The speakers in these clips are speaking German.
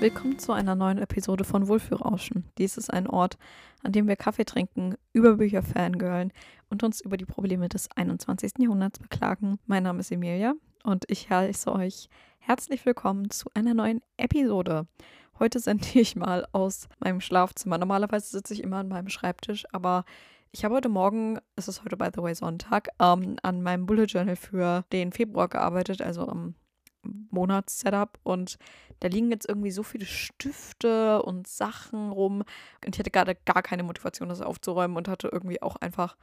Willkommen zu einer neuen Episode von Wohlfühlrauschen. Dies ist ein Ort, an dem wir Kaffee trinken, über Bücher fangirlen und uns über die Probleme des 21. Jahrhunderts beklagen. Mein Name ist Emilia und ich heiße euch herzlich willkommen zu einer neuen Episode. Heute sendiere ich mal aus meinem Schlafzimmer. Normalerweise sitze ich immer an meinem Schreibtisch, aber ich habe heute Morgen, es ist heute by the way Sonntag, ähm, an meinem Bullet Journal für den Februar gearbeitet, also am Monatssetup und da liegen jetzt irgendwie so viele Stifte und Sachen rum und ich hatte gerade gar keine Motivation, das aufzuräumen und hatte irgendwie auch einfach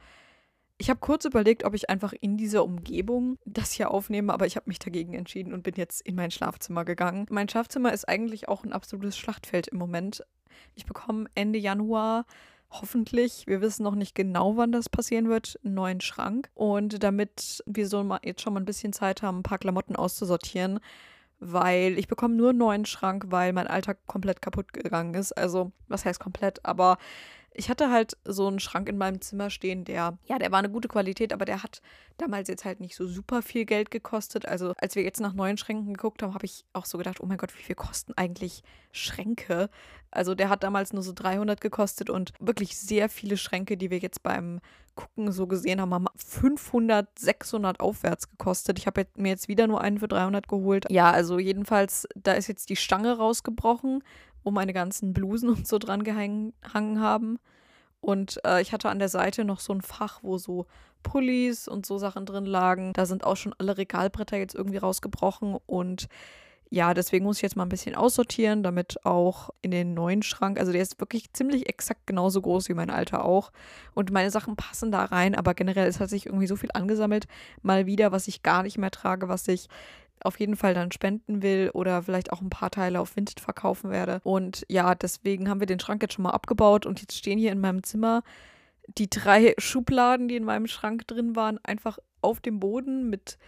ich habe kurz überlegt, ob ich einfach in dieser Umgebung das hier aufnehme, aber ich habe mich dagegen entschieden und bin jetzt in mein Schlafzimmer gegangen. Mein Schlafzimmer ist eigentlich auch ein absolutes Schlachtfeld im Moment. Ich bekomme Ende Januar hoffentlich, wir wissen noch nicht genau, wann das passieren wird, einen neuen Schrank. Und damit wir so mal jetzt schon mal ein bisschen Zeit haben, ein paar Klamotten auszusortieren, weil ich bekomme nur einen neuen Schrank, weil mein Alltag komplett kaputt gegangen ist. Also, was heißt komplett, aber ich hatte halt so einen Schrank in meinem Zimmer stehen, der, ja, der war eine gute Qualität, aber der hat damals jetzt halt nicht so super viel Geld gekostet. Also als wir jetzt nach neuen Schränken geguckt haben, habe ich auch so gedacht, oh mein Gott, wie viel kosten eigentlich Schränke? Also der hat damals nur so 300 gekostet und wirklich sehr viele Schränke, die wir jetzt beim Gucken so gesehen haben, haben 500, 600 aufwärts gekostet. Ich habe mir jetzt wieder nur einen für 300 geholt. Ja, also jedenfalls, da ist jetzt die Stange rausgebrochen wo meine ganzen Blusen und so dran gehangen haben. Und äh, ich hatte an der Seite noch so ein Fach, wo so Pullis und so Sachen drin lagen. Da sind auch schon alle Regalbretter jetzt irgendwie rausgebrochen. Und ja, deswegen muss ich jetzt mal ein bisschen aussortieren, damit auch in den neuen Schrank, also der ist wirklich ziemlich exakt genauso groß wie mein alter auch. Und meine Sachen passen da rein, aber generell es hat sich irgendwie so viel angesammelt, mal wieder, was ich gar nicht mehr trage, was ich auf jeden Fall dann spenden will oder vielleicht auch ein paar Teile auf Vinted verkaufen werde. Und ja, deswegen haben wir den Schrank jetzt schon mal abgebaut und jetzt stehen hier in meinem Zimmer die drei Schubladen, die in meinem Schrank drin waren, einfach auf dem Boden mit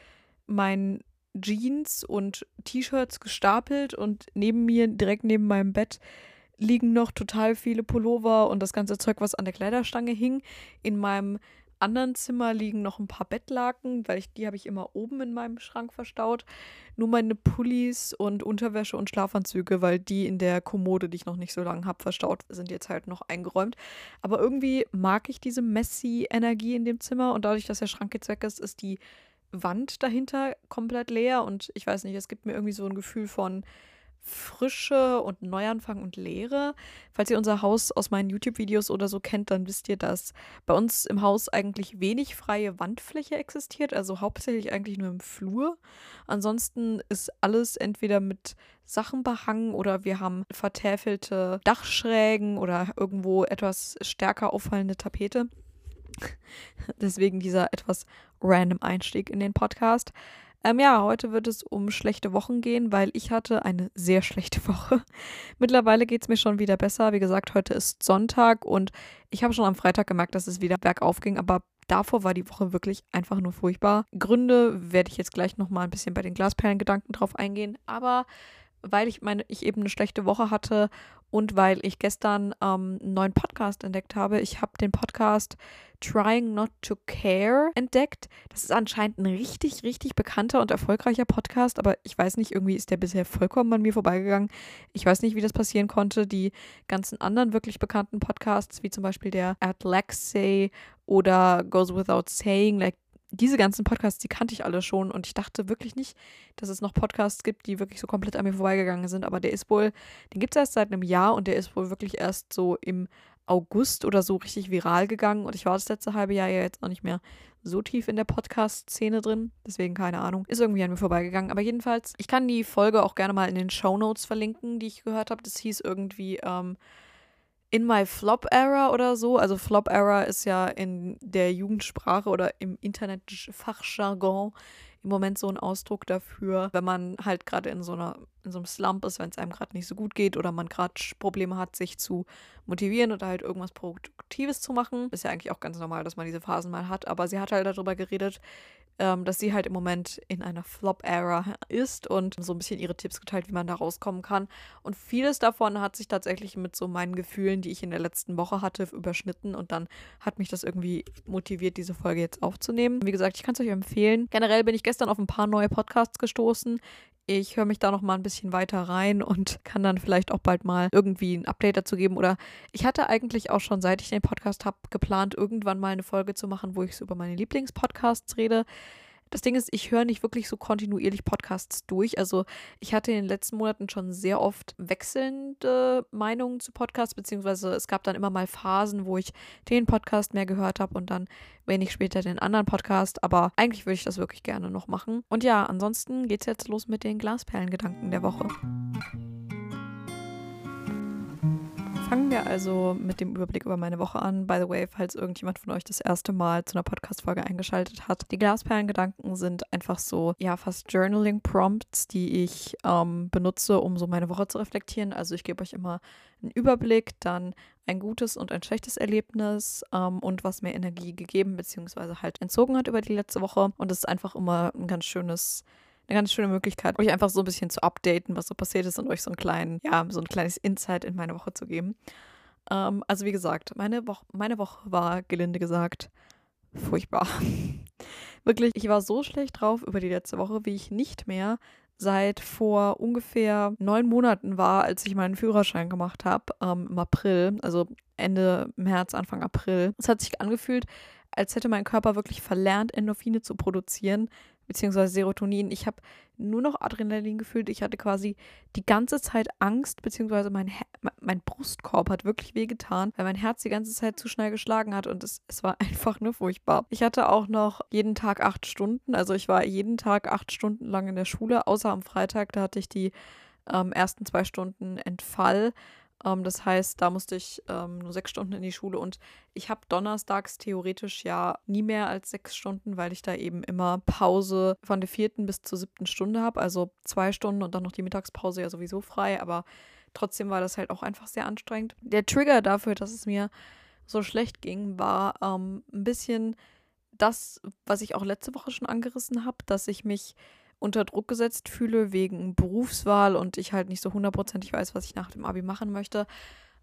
meinen Jeans und T-Shirts gestapelt und neben mir, direkt neben meinem Bett, liegen noch total viele Pullover und das ganze Zeug, was an der Kleiderstange hing. In meinem anderen Zimmer liegen noch ein paar Bettlaken, weil ich, die habe ich immer oben in meinem Schrank verstaut. Nur meine Pullis und Unterwäsche und Schlafanzüge, weil die in der Kommode, die ich noch nicht so lange habe, verstaut sind jetzt halt noch eingeräumt. Aber irgendwie mag ich diese messy-Energie in dem Zimmer und dadurch, dass der Schrank jetzt weg ist, ist die Wand dahinter komplett leer und ich weiß nicht, es gibt mir irgendwie so ein Gefühl von Frische und Neuanfang und Leere. Falls ihr unser Haus aus meinen YouTube-Videos oder so kennt, dann wisst ihr, dass bei uns im Haus eigentlich wenig freie Wandfläche existiert, also hauptsächlich eigentlich nur im Flur. Ansonsten ist alles entweder mit Sachen behangen oder wir haben vertäfelte Dachschrägen oder irgendwo etwas stärker auffallende Tapete. Deswegen dieser etwas random Einstieg in den Podcast. Ähm, ja, heute wird es um schlechte Wochen gehen, weil ich hatte eine sehr schlechte Woche. Mittlerweile geht es mir schon wieder besser. Wie gesagt, heute ist Sonntag und ich habe schon am Freitag gemerkt, dass es wieder bergauf ging, aber davor war die Woche wirklich einfach nur furchtbar. Gründe werde ich jetzt gleich nochmal ein bisschen bei den Glasperlengedanken drauf eingehen, aber weil ich meine, ich eben eine schlechte Woche hatte und weil ich gestern ähm, einen neuen Podcast entdeckt habe. Ich habe den Podcast Trying Not to Care entdeckt. Das ist anscheinend ein richtig, richtig bekannter und erfolgreicher Podcast, aber ich weiß nicht, irgendwie ist der bisher vollkommen an mir vorbeigegangen. Ich weiß nicht, wie das passieren konnte. Die ganzen anderen wirklich bekannten Podcasts, wie zum Beispiel der Atlaxay oder Goes Without Saying, like diese ganzen Podcasts, die kannte ich alle schon und ich dachte wirklich nicht, dass es noch Podcasts gibt, die wirklich so komplett an mir vorbeigegangen sind. Aber der ist wohl, den gibt es erst seit einem Jahr und der ist wohl wirklich erst so im August oder so richtig viral gegangen und ich war das letzte halbe Jahr ja jetzt auch nicht mehr so tief in der Podcast-Szene drin, deswegen keine Ahnung, ist irgendwie an mir vorbeigegangen. Aber jedenfalls, ich kann die Folge auch gerne mal in den Show Notes verlinken, die ich gehört habe. Das hieß irgendwie, ähm, in my Flop Era oder so. Also Flop Era ist ja in der Jugendsprache oder im Internetfachjargon im Moment so ein Ausdruck dafür, wenn man halt gerade in so einer in so einem Slump ist, wenn es einem gerade nicht so gut geht oder man gerade Probleme hat, sich zu motivieren oder halt irgendwas Produktives zu machen. Ist ja eigentlich auch ganz normal, dass man diese Phasen mal hat, aber sie hat halt darüber geredet, ähm, dass sie halt im Moment in einer Flop-Era ist und so ein bisschen ihre Tipps geteilt, wie man da rauskommen kann. Und vieles davon hat sich tatsächlich mit so meinen Gefühlen, die ich in der letzten Woche hatte, überschnitten und dann hat mich das irgendwie motiviert, diese Folge jetzt aufzunehmen. Wie gesagt, ich kann es euch empfehlen. Generell bin ich gestern auf ein paar neue Podcasts gestoßen Ich höre mich da noch mal ein bisschen weiter rein und kann dann vielleicht auch bald mal irgendwie ein Update dazu geben. Oder ich hatte eigentlich auch schon, seit ich den Podcast habe, geplant, irgendwann mal eine Folge zu machen, wo ich so über meine Lieblingspodcasts rede. Das Ding ist, ich höre nicht wirklich so kontinuierlich Podcasts durch. Also ich hatte in den letzten Monaten schon sehr oft wechselnde Meinungen zu Podcasts, beziehungsweise es gab dann immer mal Phasen, wo ich den Podcast mehr gehört habe und dann wenig später den anderen Podcast. Aber eigentlich würde ich das wirklich gerne noch machen. Und ja, ansonsten geht es jetzt los mit den Glasperlengedanken der Woche. Fangen wir also mit dem Überblick über meine Woche an. By the way, falls irgendjemand von euch das erste Mal zu einer Podcast-Folge eingeschaltet hat. Die Glasperlengedanken sind einfach so, ja, fast Journaling-Prompts, die ich ähm, benutze, um so meine Woche zu reflektieren. Also ich gebe euch immer einen Überblick, dann ein gutes und ein schlechtes Erlebnis ähm, und was mir Energie gegeben bzw. halt entzogen hat über die letzte Woche. Und das ist einfach immer ein ganz schönes eine ganz schöne Möglichkeit, euch einfach so ein bisschen zu updaten, was so passiert ist und euch so einen kleinen, ja, so ein kleines Insight in meine Woche zu geben. Ähm, also wie gesagt, meine, Wo meine Woche war, gelinde gesagt, furchtbar. Wirklich, ich war so schlecht drauf über die letzte Woche, wie ich nicht mehr seit vor ungefähr neun Monaten war, als ich meinen Führerschein gemacht habe, ähm, im April, also Ende März, Anfang April. Es hat sich angefühlt, als hätte mein Körper wirklich verlernt, Endorphine zu produzieren, beziehungsweise Serotonin. Ich habe nur noch Adrenalin gefühlt. Ich hatte quasi die ganze Zeit Angst, beziehungsweise mein, mein Brustkorb hat wirklich wehgetan, weil mein Herz die ganze Zeit zu schnell geschlagen hat und es, es war einfach nur furchtbar. Ich hatte auch noch jeden Tag acht Stunden, also ich war jeden Tag acht Stunden lang in der Schule, außer am Freitag, da hatte ich die ähm, ersten zwei Stunden Entfall. Ähm, das heißt, da musste ich ähm, nur sechs Stunden in die Schule und ich habe donnerstags theoretisch ja nie mehr als sechs Stunden, weil ich da eben immer Pause von der vierten bis zur siebten Stunde habe. Also zwei Stunden und dann noch die Mittagspause ja sowieso frei, aber trotzdem war das halt auch einfach sehr anstrengend. Der Trigger dafür, dass es mir so schlecht ging, war ähm, ein bisschen das, was ich auch letzte Woche schon angerissen habe, dass ich mich unter Druck gesetzt fühle wegen Berufswahl und ich halt nicht so hundertprozentig weiß, was ich nach dem Abi machen möchte.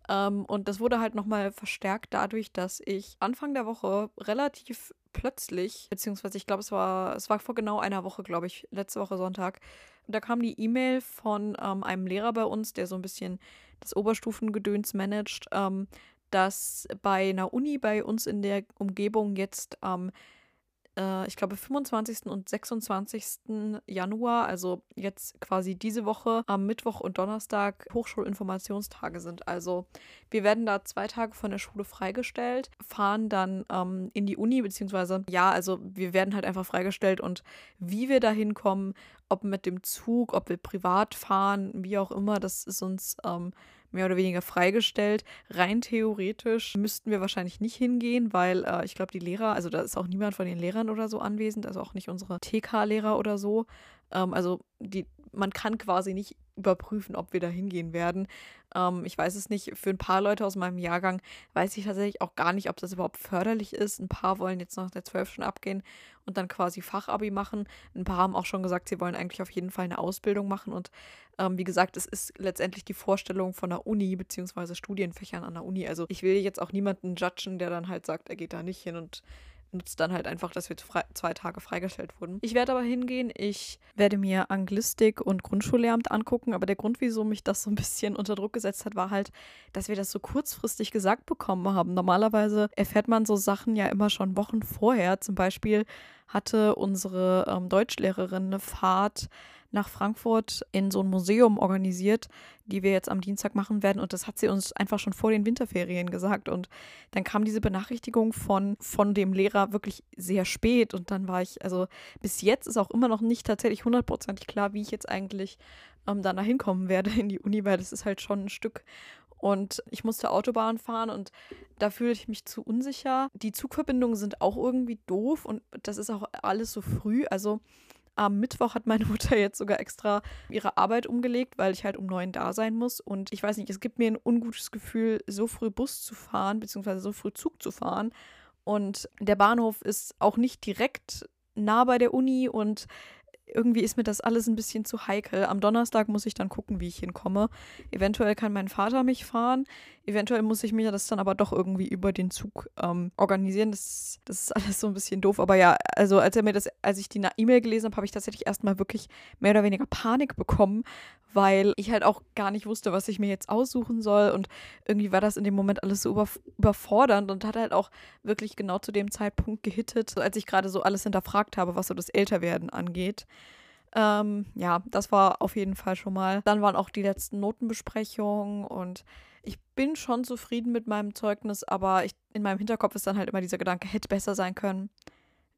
Ähm, und das wurde halt nochmal verstärkt dadurch, dass ich Anfang der Woche relativ plötzlich, beziehungsweise ich glaube, es war, es war vor genau einer Woche, glaube ich, letzte Woche Sonntag, da kam die E-Mail von ähm, einem Lehrer bei uns, der so ein bisschen das Oberstufengedöns managt, ähm, dass bei einer Uni bei uns in der Umgebung jetzt ähm, äh, ich glaube, 25. und 26. Januar, also jetzt quasi diese Woche, am Mittwoch und Donnerstag Hochschulinformationstage sind. Also wir werden da zwei Tage von der Schule freigestellt, fahren dann ähm, in die Uni, beziehungsweise ja, also wir werden halt einfach freigestellt und wie wir da hinkommen, ob mit dem Zug, ob wir privat fahren, wie auch immer, das ist uns ähm, mehr oder weniger freigestellt. Rein theoretisch müssten wir wahrscheinlich nicht hingehen, weil äh, ich glaube, die Lehrer, also da ist auch niemand von den Lehrern oder so anwesend, also auch nicht unsere TK-Lehrer oder so. Ähm, also die, man kann quasi nicht überprüfen, ob wir da hingehen werden. Ähm, ich weiß es nicht. Für ein paar Leute aus meinem Jahrgang weiß ich tatsächlich auch gar nicht, ob das überhaupt förderlich ist. Ein paar wollen jetzt nach der 12 schon abgehen und dann quasi Fachabi machen. Ein paar haben auch schon gesagt, sie wollen eigentlich auf jeden Fall eine Ausbildung machen. Und ähm, wie gesagt, es ist letztendlich die Vorstellung von der Uni beziehungsweise Studienfächern an der Uni. Also ich will jetzt auch niemanden judgen, der dann halt sagt, er geht da nicht hin und nutzt dann halt einfach, dass wir zwei Tage freigestellt wurden. Ich werde aber hingehen. Ich werde mir Anglistik und Grundschullehramt angucken. Aber der Grund, wieso mich das so ein bisschen unter Druck gesetzt hat, war halt, dass wir das so kurzfristig gesagt bekommen haben. Normalerweise erfährt man so Sachen ja immer schon Wochen vorher. Zum Beispiel hatte unsere ähm, Deutschlehrerin eine Fahrt nach Frankfurt in so ein Museum organisiert, die wir jetzt am Dienstag machen werden. Und das hat sie uns einfach schon vor den Winterferien gesagt. Und dann kam diese Benachrichtigung von, von dem Lehrer wirklich sehr spät. Und dann war ich, also bis jetzt ist auch immer noch nicht tatsächlich hundertprozentig klar, wie ich jetzt eigentlich ähm, da hinkommen werde in die Uni, weil das ist halt schon ein Stück. Und ich musste Autobahn fahren und da fühle ich mich zu unsicher. Die Zugverbindungen sind auch irgendwie doof und das ist auch alles so früh. Also am Mittwoch hat meine Mutter jetzt sogar extra ihre Arbeit umgelegt, weil ich halt um neun da sein muss. Und ich weiß nicht, es gibt mir ein ungutes Gefühl, so früh Bus zu fahren, beziehungsweise so früh Zug zu fahren. Und der Bahnhof ist auch nicht direkt nah bei der Uni und irgendwie ist mir das alles ein bisschen zu heikel. Am Donnerstag muss ich dann gucken, wie ich hinkomme. Eventuell kann mein Vater mich fahren. Eventuell muss ich mir das dann aber doch irgendwie über den Zug ähm, organisieren. Das, das ist alles so ein bisschen doof. Aber ja, also als er mir das, als ich die E-Mail gelesen habe, habe ich tatsächlich erstmal wirklich mehr oder weniger Panik bekommen, weil ich halt auch gar nicht wusste, was ich mir jetzt aussuchen soll. Und irgendwie war das in dem Moment alles so über, überfordernd und hat halt auch wirklich genau zu dem Zeitpunkt gehittet, als ich gerade so alles hinterfragt habe, was so das Älterwerden angeht. Ähm, ja, das war auf jeden Fall schon mal. Dann waren auch die letzten Notenbesprechungen und ich bin schon zufrieden mit meinem Zeugnis, aber ich, in meinem Hinterkopf ist dann halt immer dieser Gedanke, hätte besser sein können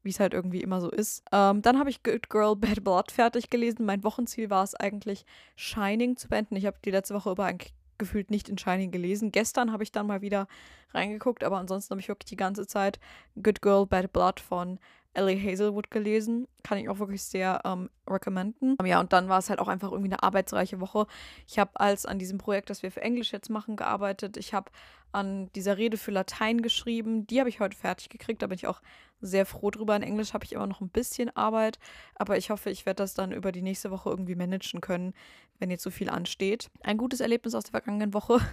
wie es halt irgendwie immer so ist. Ähm, dann habe ich Good Girl Bad Blood fertig gelesen. Mein Wochenziel war es eigentlich, Shining zu beenden. Ich habe die letzte Woche über eigentlich gefühlt nicht in Shining gelesen. Gestern habe ich dann mal wieder reingeguckt, aber ansonsten habe ich wirklich die ganze Zeit Good Girl Bad Blood von Ellie Hazelwood gelesen. Kann ich auch wirklich sehr ähm, recommenden. Ja, und dann war es halt auch einfach irgendwie eine arbeitsreiche Woche. Ich habe als an diesem Projekt, das wir für Englisch jetzt machen, gearbeitet. Ich habe an dieser Rede für Latein geschrieben. Die habe ich heute fertig gekriegt. Da bin ich auch sehr froh drüber. In Englisch habe ich immer noch ein bisschen Arbeit, aber ich hoffe, ich werde das dann über die nächste Woche irgendwie managen können, wenn jetzt so viel ansteht. Ein gutes Erlebnis aus der vergangenen Woche.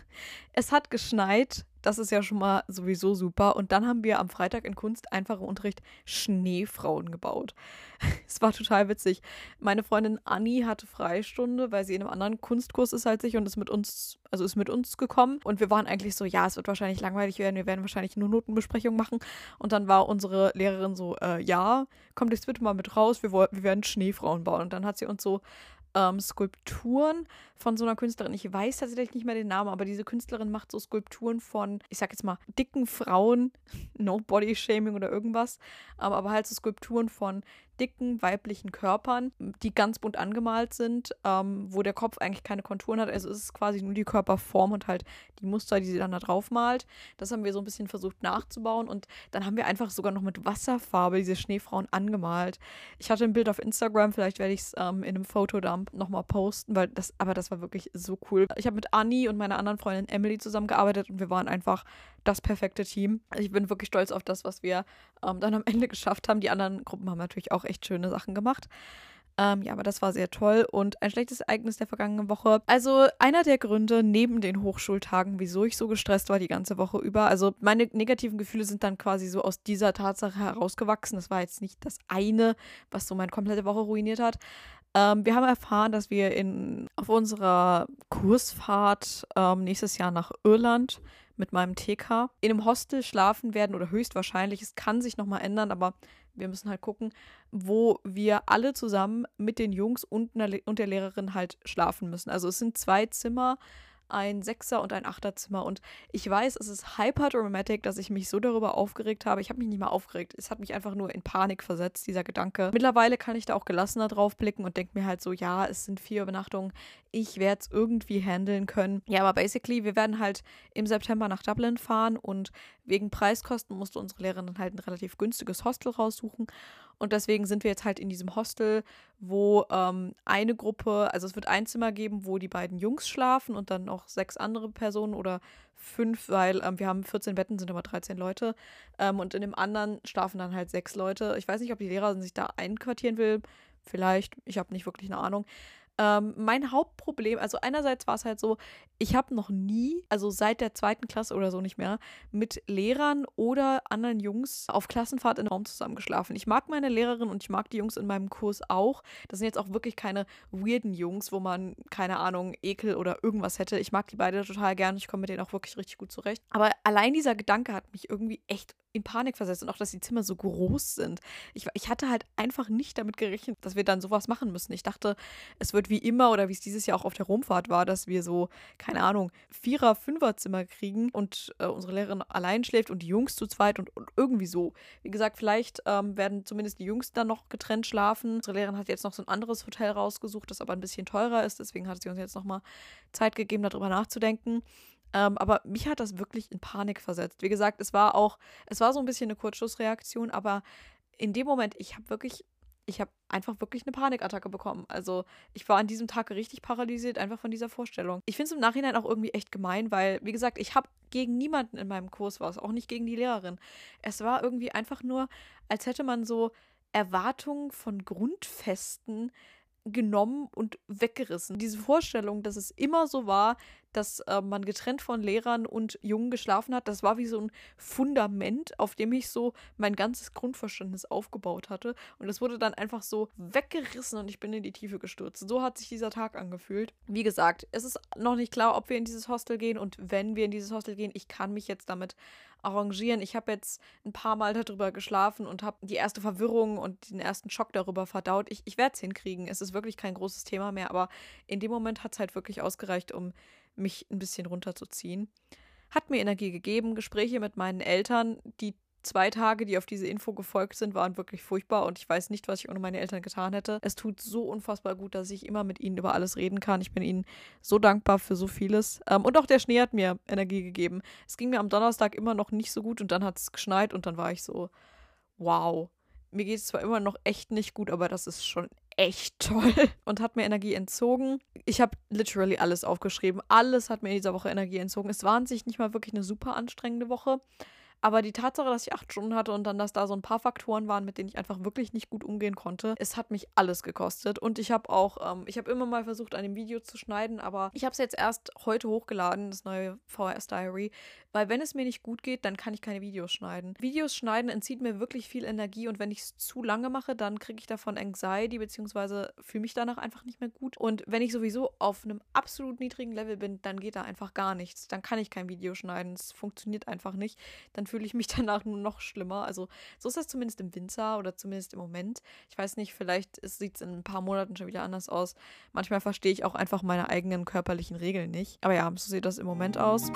Es hat geschneit. Das ist ja schon mal sowieso super. Und dann haben wir am Freitag in Kunst einfacher Unterricht Schneefrauen gebaut. Es war total witzig. Meine Freundin Anni hatte Freistunde, weil sie in einem anderen Kunstkurs ist als ich und ist mit uns, also ist mit uns gekommen. Und wir waren eigentlich so, ja, es wird wahrscheinlich langweilig werden, wir werden wahrscheinlich nur Notenbesprechungen machen. Und dann war unsere Lehrerin so, äh, ja, kommt jetzt bitte mal mit raus, wir, wir werden Schneefrauen bauen. Und dann hat sie uns so ähm, Skulpturen von so einer Künstlerin. Ich weiß tatsächlich nicht mehr den Namen, aber diese Künstlerin macht so Skulpturen von, ich sag jetzt mal, dicken Frauen, no Body Shaming oder irgendwas, aber, aber halt so Skulpturen von dicken weiblichen Körpern, die ganz bunt angemalt sind, ähm, wo der Kopf eigentlich keine Konturen hat. Also es ist quasi nur die Körperform und halt die Muster, die sie dann da drauf malt. Das haben wir so ein bisschen versucht nachzubauen und dann haben wir einfach sogar noch mit Wasserfarbe diese Schneefrauen angemalt. Ich hatte ein Bild auf Instagram, vielleicht werde ich es ähm, in einem Fotodump nochmal posten, weil das, aber das war wirklich so cool. Ich habe mit Anni und meiner anderen Freundin Emily zusammengearbeitet und wir waren einfach das perfekte Team. Ich bin wirklich stolz auf das, was wir ähm, dann am Ende geschafft haben. Die anderen Gruppen haben natürlich auch echt schöne Sachen gemacht. Ähm, ja, aber das war sehr toll. Und ein schlechtes Ereignis der vergangenen Woche. Also einer der Gründe neben den Hochschultagen, wieso ich so gestresst war die ganze Woche über. Also meine negativen Gefühle sind dann quasi so aus dieser Tatsache herausgewachsen. Das war jetzt nicht das eine, was so meine komplette Woche ruiniert hat. Ähm, wir haben erfahren, dass wir in, auf unserer Kursfahrt ähm, nächstes Jahr nach Irland mit meinem TK in einem Hostel schlafen werden oder höchstwahrscheinlich. Es kann sich nochmal ändern, aber wir müssen halt gucken, wo wir alle zusammen mit den Jungs und, und der Lehrerin halt schlafen müssen. Also es sind zwei Zimmer ein Sechser- und ein Achterzimmer. Und ich weiß, es ist hyper dramatic, dass ich mich so darüber aufgeregt habe. Ich habe mich nicht mal aufgeregt. Es hat mich einfach nur in Panik versetzt, dieser Gedanke. Mittlerweile kann ich da auch gelassener drauf blicken und denke mir halt so, ja, es sind vier Übernachtungen. Ich werde es irgendwie handeln können. Ja, aber basically, wir werden halt im September nach Dublin fahren und wegen Preiskosten musste unsere Lehrerin halt ein relativ günstiges Hostel raussuchen. Und deswegen sind wir jetzt halt in diesem Hostel, wo ähm, eine Gruppe, also es wird ein Zimmer geben, wo die beiden Jungs schlafen und dann noch sechs andere Personen oder fünf, weil ähm, wir haben 14 Betten, sind aber 13 Leute. Ähm, und in dem anderen schlafen dann halt sechs Leute. Ich weiß nicht, ob die Lehrerin sich da einquartieren will. Vielleicht, ich habe nicht wirklich eine Ahnung. Ähm, mein Hauptproblem, also einerseits war es halt so, ich habe noch nie, also seit der zweiten Klasse oder so nicht mehr, mit Lehrern oder anderen Jungs auf Klassenfahrt in Raum zusammengeschlafen. Ich mag meine Lehrerin und ich mag die Jungs in meinem Kurs auch. Das sind jetzt auch wirklich keine weirden Jungs, wo man, keine Ahnung, Ekel oder irgendwas hätte. Ich mag die beide total gern. Ich komme mit denen auch wirklich richtig gut zurecht. Aber allein dieser Gedanke hat mich irgendwie echt in Panik versetzt und auch, dass die Zimmer so groß sind. Ich, ich hatte halt einfach nicht damit gerechnet, dass wir dann sowas machen müssen. Ich dachte, es wird wie immer oder wie es dieses Jahr auch auf der Rumfahrt war, dass wir so, keine Ahnung, Vierer-, Fünfer-Zimmer kriegen und äh, unsere Lehrerin allein schläft und die Jungs zu zweit und, und irgendwie so. Wie gesagt, vielleicht ähm, werden zumindest die Jungs dann noch getrennt schlafen. Unsere Lehrerin hat jetzt noch so ein anderes Hotel rausgesucht, das aber ein bisschen teurer ist. Deswegen hat sie uns jetzt nochmal Zeit gegeben, darüber nachzudenken. Ähm, aber mich hat das wirklich in Panik versetzt. Wie gesagt, es war auch, es war so ein bisschen eine Kurzschlussreaktion, aber in dem Moment, ich habe wirklich, ich habe einfach wirklich eine Panikattacke bekommen. Also ich war an diesem Tag richtig paralysiert, einfach von dieser Vorstellung. Ich finde es im Nachhinein auch irgendwie echt gemein, weil, wie gesagt, ich habe gegen niemanden in meinem Kurs was, auch nicht gegen die Lehrerin. Es war irgendwie einfach nur, als hätte man so Erwartungen von Grundfesten genommen und weggerissen. Diese Vorstellung, dass es immer so war, dass äh, man getrennt von Lehrern und Jungen geschlafen hat. Das war wie so ein Fundament, auf dem ich so mein ganzes Grundverständnis aufgebaut hatte. Und das wurde dann einfach so weggerissen und ich bin in die Tiefe gestürzt. So hat sich dieser Tag angefühlt. Wie gesagt, es ist noch nicht klar, ob wir in dieses Hostel gehen und wenn wir in dieses Hostel gehen, ich kann mich jetzt damit arrangieren. Ich habe jetzt ein paar Mal darüber geschlafen und habe die erste Verwirrung und den ersten Schock darüber verdaut. Ich, ich werde es hinkriegen. Es ist wirklich kein großes Thema mehr, aber in dem Moment hat es halt wirklich ausgereicht, um mich ein bisschen runterzuziehen. Hat mir Energie gegeben. Gespräche mit meinen Eltern, die zwei Tage, die auf diese Info gefolgt sind, waren wirklich furchtbar und ich weiß nicht, was ich ohne meine Eltern getan hätte. Es tut so unfassbar gut, dass ich immer mit ihnen über alles reden kann. Ich bin ihnen so dankbar für so vieles. Ähm, und auch der Schnee hat mir Energie gegeben. Es ging mir am Donnerstag immer noch nicht so gut und dann hat es geschneit und dann war ich so, wow. Mir geht es zwar immer noch echt nicht gut, aber das ist schon echt toll und hat mir Energie entzogen. Ich habe literally alles aufgeschrieben. Alles hat mir in dieser Woche Energie entzogen. Es war an sich nicht mal wirklich eine super anstrengende Woche. Aber die Tatsache, dass ich acht Stunden hatte und dann, dass da so ein paar Faktoren waren, mit denen ich einfach wirklich nicht gut umgehen konnte, es hat mich alles gekostet. Und ich habe auch, ähm, ich habe immer mal versucht, an dem Video zu schneiden, aber ich habe es jetzt erst heute hochgeladen, das neue VHS Diary, weil wenn es mir nicht gut geht, dann kann ich keine Videos schneiden. Videos schneiden entzieht mir wirklich viel Energie und wenn ich es zu lange mache, dann kriege ich davon Anxiety, beziehungsweise fühle mich danach einfach nicht mehr gut. Und wenn ich sowieso auf einem absolut niedrigen Level bin, dann geht da einfach gar nichts. Dann kann ich kein Video schneiden. Es funktioniert einfach nicht. Dann fühle ich mich danach nur noch schlimmer. Also so ist das zumindest im Winter oder zumindest im Moment. Ich weiß nicht, vielleicht sieht es in ein paar Monaten schon wieder anders aus. Manchmal verstehe ich auch einfach meine eigenen körperlichen Regeln nicht. Aber ja, so sieht das im Moment aus.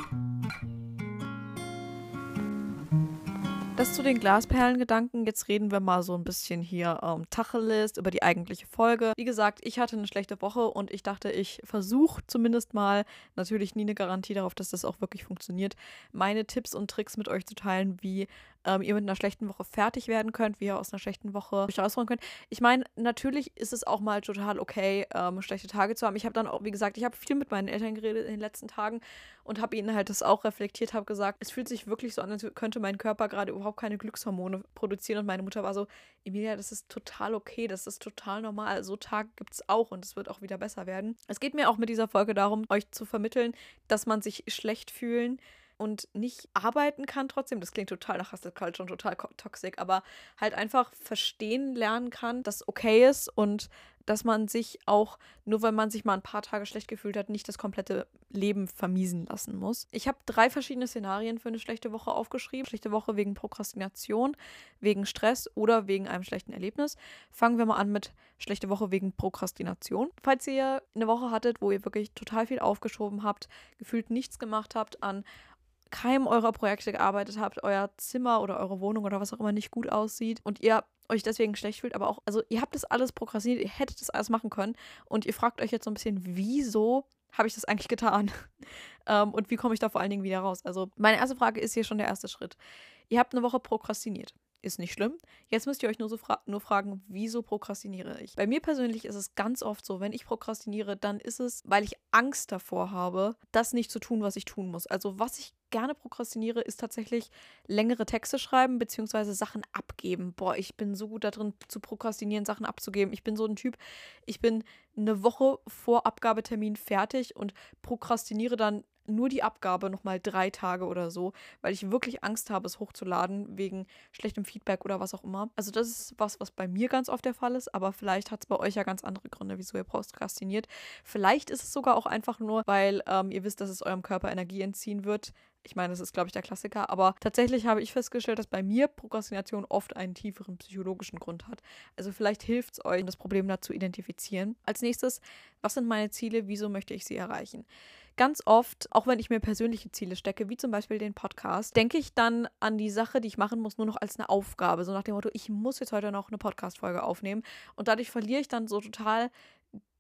Das zu den Glasperlengedanken. Jetzt reden wir mal so ein bisschen hier ähm, Tacheles über die eigentliche Folge. Wie gesagt, ich hatte eine schlechte Woche und ich dachte, ich versuche zumindest mal, natürlich nie eine Garantie darauf, dass das auch wirklich funktioniert, meine Tipps und Tricks mit euch zu teilen, wie ähm, ihr mit einer schlechten Woche fertig werden könnt, wie ihr aus einer schlechten Woche euch rausholen könnt. Ich meine, natürlich ist es auch mal total okay, ähm, schlechte Tage zu haben. Ich habe dann auch, wie gesagt, ich habe viel mit meinen Eltern geredet in den letzten Tagen und habe ihnen halt das auch reflektiert, habe gesagt, es fühlt sich wirklich so an, als könnte mein Körper gerade überhaupt keine Glückshormone produzieren. Und meine Mutter war so, Emilia, das ist total okay, das ist total normal. So Tage gibt es auch und es wird auch wieder besser werden. Es geht mir auch mit dieser Folge darum, euch zu vermitteln, dass man sich schlecht fühlen und nicht arbeiten kann trotzdem. Das klingt total nach Hustle Culture und total toxisch, aber halt einfach verstehen lernen kann, dass okay ist und dass man sich auch, nur weil man sich mal ein paar Tage schlecht gefühlt hat, nicht das komplette Leben vermiesen lassen muss. Ich habe drei verschiedene Szenarien für eine schlechte Woche aufgeschrieben. Schlechte Woche wegen Prokrastination, wegen Stress oder wegen einem schlechten Erlebnis. Fangen wir mal an mit schlechte Woche wegen Prokrastination. Falls ihr eine Woche hattet, wo ihr wirklich total viel aufgeschoben habt, gefühlt nichts gemacht habt an keinem eurer Projekte gearbeitet habt, euer Zimmer oder eure Wohnung oder was auch immer nicht gut aussieht und ihr euch deswegen schlecht fühlt, aber auch, also ihr habt das alles prokrastiniert, ihr hättet das alles machen können und ihr fragt euch jetzt so ein bisschen, wieso habe ich das eigentlich getan? ähm, und wie komme ich da vor allen Dingen wieder raus? Also meine erste Frage ist hier schon der erste Schritt. Ihr habt eine Woche prokrastiniert. Ist nicht schlimm. Jetzt müsst ihr euch nur so fra nur fragen, wieso prokrastiniere ich? Bei mir persönlich ist es ganz oft so, wenn ich prokrastiniere, dann ist es, weil ich Angst davor habe, das nicht zu tun, was ich tun muss. Also was ich gerne prokrastiniere, ist tatsächlich längere Texte schreiben bzw. Sachen abgeben. Boah, ich bin so gut darin zu prokrastinieren, Sachen abzugeben. Ich bin so ein Typ, ich bin eine Woche vor Abgabetermin fertig und prokrastiniere dann nur die Abgabe nochmal drei Tage oder so, weil ich wirklich Angst habe, es hochzuladen, wegen schlechtem Feedback oder was auch immer. Also das ist was, was bei mir ganz oft der Fall ist, aber vielleicht hat es bei euch ja ganz andere Gründe, wieso ihr prokrastiniert. Vielleicht ist es sogar auch einfach nur, weil ähm, ihr wisst, dass es eurem Körper Energie entziehen wird. Ich meine, das ist, glaube ich, der Klassiker, aber tatsächlich habe ich festgestellt, dass bei mir Prokrastination oft einen tieferen psychologischen Grund hat. Also vielleicht hilft es euch, das Problem da zu identifizieren. Als nächstes, was sind meine Ziele, wieso möchte ich sie erreichen? Ganz oft, auch wenn ich mir persönliche Ziele stecke, wie zum Beispiel den Podcast, denke ich dann an die Sache, die ich machen muss, nur noch als eine Aufgabe. So nach dem Motto, ich muss jetzt heute noch eine Podcast-Folge aufnehmen. Und dadurch verliere ich dann so total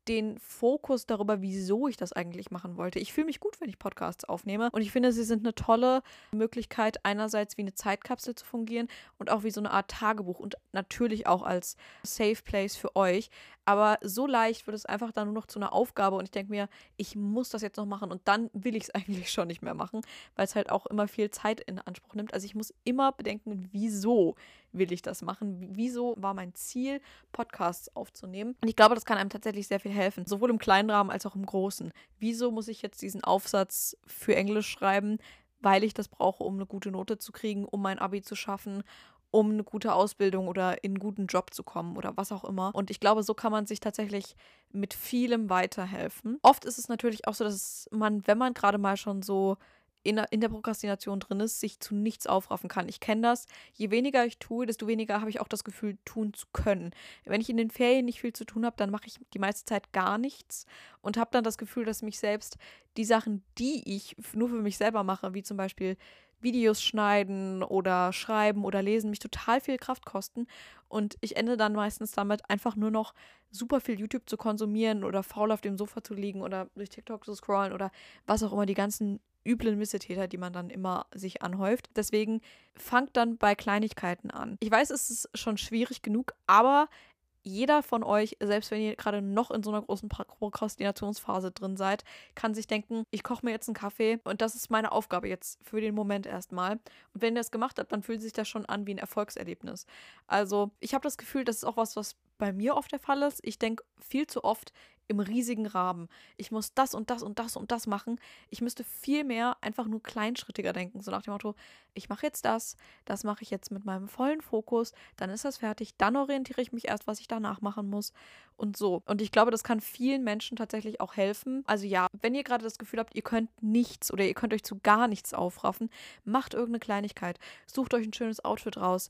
den Fokus darüber, wieso ich das eigentlich machen wollte. Ich fühle mich gut, wenn ich Podcasts aufnehme und ich finde, sie sind eine tolle Möglichkeit, einerseits wie eine Zeitkapsel zu fungieren und auch wie so eine Art Tagebuch und natürlich auch als Safe Place für euch. Aber so leicht wird es einfach dann nur noch zu einer Aufgabe und ich denke mir, ich muss das jetzt noch machen und dann will ich es eigentlich schon nicht mehr machen, weil es halt auch immer viel Zeit in Anspruch nimmt. Also ich muss immer bedenken, wieso will ich das machen? Wieso war mein Ziel, Podcasts aufzunehmen? Und ich glaube, das kann einem tatsächlich sehr viel helfen, sowohl im kleinen Rahmen als auch im großen. Wieso muss ich jetzt diesen Aufsatz für Englisch schreiben? Weil ich das brauche, um eine gute Note zu kriegen, um mein Abi zu schaffen, um eine gute Ausbildung oder in einen guten Job zu kommen oder was auch immer. Und ich glaube, so kann man sich tatsächlich mit vielem weiterhelfen. Oft ist es natürlich auch so, dass man, wenn man gerade mal schon so in der, in der Prokrastination drin ist, sich zu nichts aufraffen kann. Ich kenne das. Je weniger ich tue, desto weniger habe ich auch das Gefühl, tun zu können. Wenn ich in den Ferien nicht viel zu tun habe, dann mache ich die meiste Zeit gar nichts und habe dann das Gefühl, dass mich selbst die Sachen, die ich nur für mich selber mache, wie zum Beispiel Videos schneiden oder schreiben oder lesen, mich total viel Kraft kosten. Und ich ende dann meistens damit, einfach nur noch super viel YouTube zu konsumieren oder faul auf dem Sofa zu liegen oder durch TikTok zu scrollen oder was auch immer die ganzen üblen Missetäter, die man dann immer sich anhäuft. Deswegen fangt dann bei Kleinigkeiten an. Ich weiß, es ist schon schwierig genug, aber jeder von euch, selbst wenn ihr gerade noch in so einer großen Prokrastinationsphase drin seid, kann sich denken, ich koche mir jetzt einen Kaffee und das ist meine Aufgabe jetzt für den Moment erstmal. Und wenn ihr das gemacht habt, dann fühlt sich das schon an wie ein Erfolgserlebnis. Also ich habe das Gefühl, das ist auch was, was bei mir oft der Fall ist. Ich denke viel zu oft im riesigen Rahmen. Ich muss das und das und das und das machen. Ich müsste viel mehr einfach nur kleinschrittiger denken. So nach dem Motto, ich mache jetzt das, das mache ich jetzt mit meinem vollen Fokus, dann ist das fertig, dann orientiere ich mich erst, was ich danach machen muss und so. Und ich glaube, das kann vielen Menschen tatsächlich auch helfen. Also ja, wenn ihr gerade das Gefühl habt, ihr könnt nichts oder ihr könnt euch zu gar nichts aufraffen, macht irgendeine Kleinigkeit. Sucht euch ein schönes Outfit raus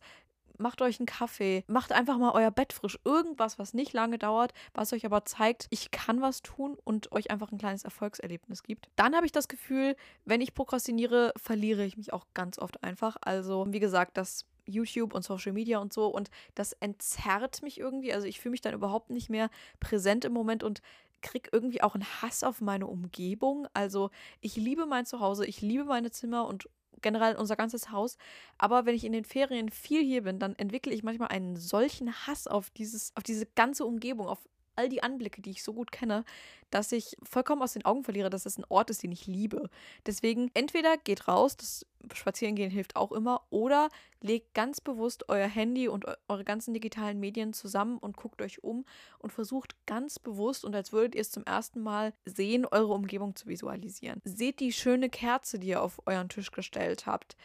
macht euch einen Kaffee, macht einfach mal euer Bett frisch. Irgendwas, was nicht lange dauert, was euch aber zeigt, ich kann was tun und euch einfach ein kleines Erfolgserlebnis gibt. Dann habe ich das Gefühl, wenn ich prokrastiniere, verliere ich mich auch ganz oft einfach. Also, wie gesagt, das YouTube und Social Media und so und das entzerrt mich irgendwie. Also ich fühle mich dann überhaupt nicht mehr präsent im Moment und kriege irgendwie auch einen Hass auf meine Umgebung. Also ich liebe mein Zuhause, ich liebe meine Zimmer und generell unser ganzes Haus. Aber wenn ich in den Ferien viel hier bin, dann entwickle ich manchmal einen solchen Hass auf dieses, auf diese ganze Umgebung, auf all die Anblicke, die ich so gut kenne, dass ich vollkommen aus den Augen verliere, dass es ein Ort ist, den ich liebe. Deswegen entweder geht raus, das Spazierengehen hilft auch immer, oder legt ganz bewusst euer Handy und eure ganzen digitalen Medien zusammen und guckt euch um und versucht ganz bewusst und als würdet ihr es zum ersten Mal sehen, eure Umgebung zu visualisieren. Seht die schöne Kerze, die ihr auf euren Tisch gestellt habt.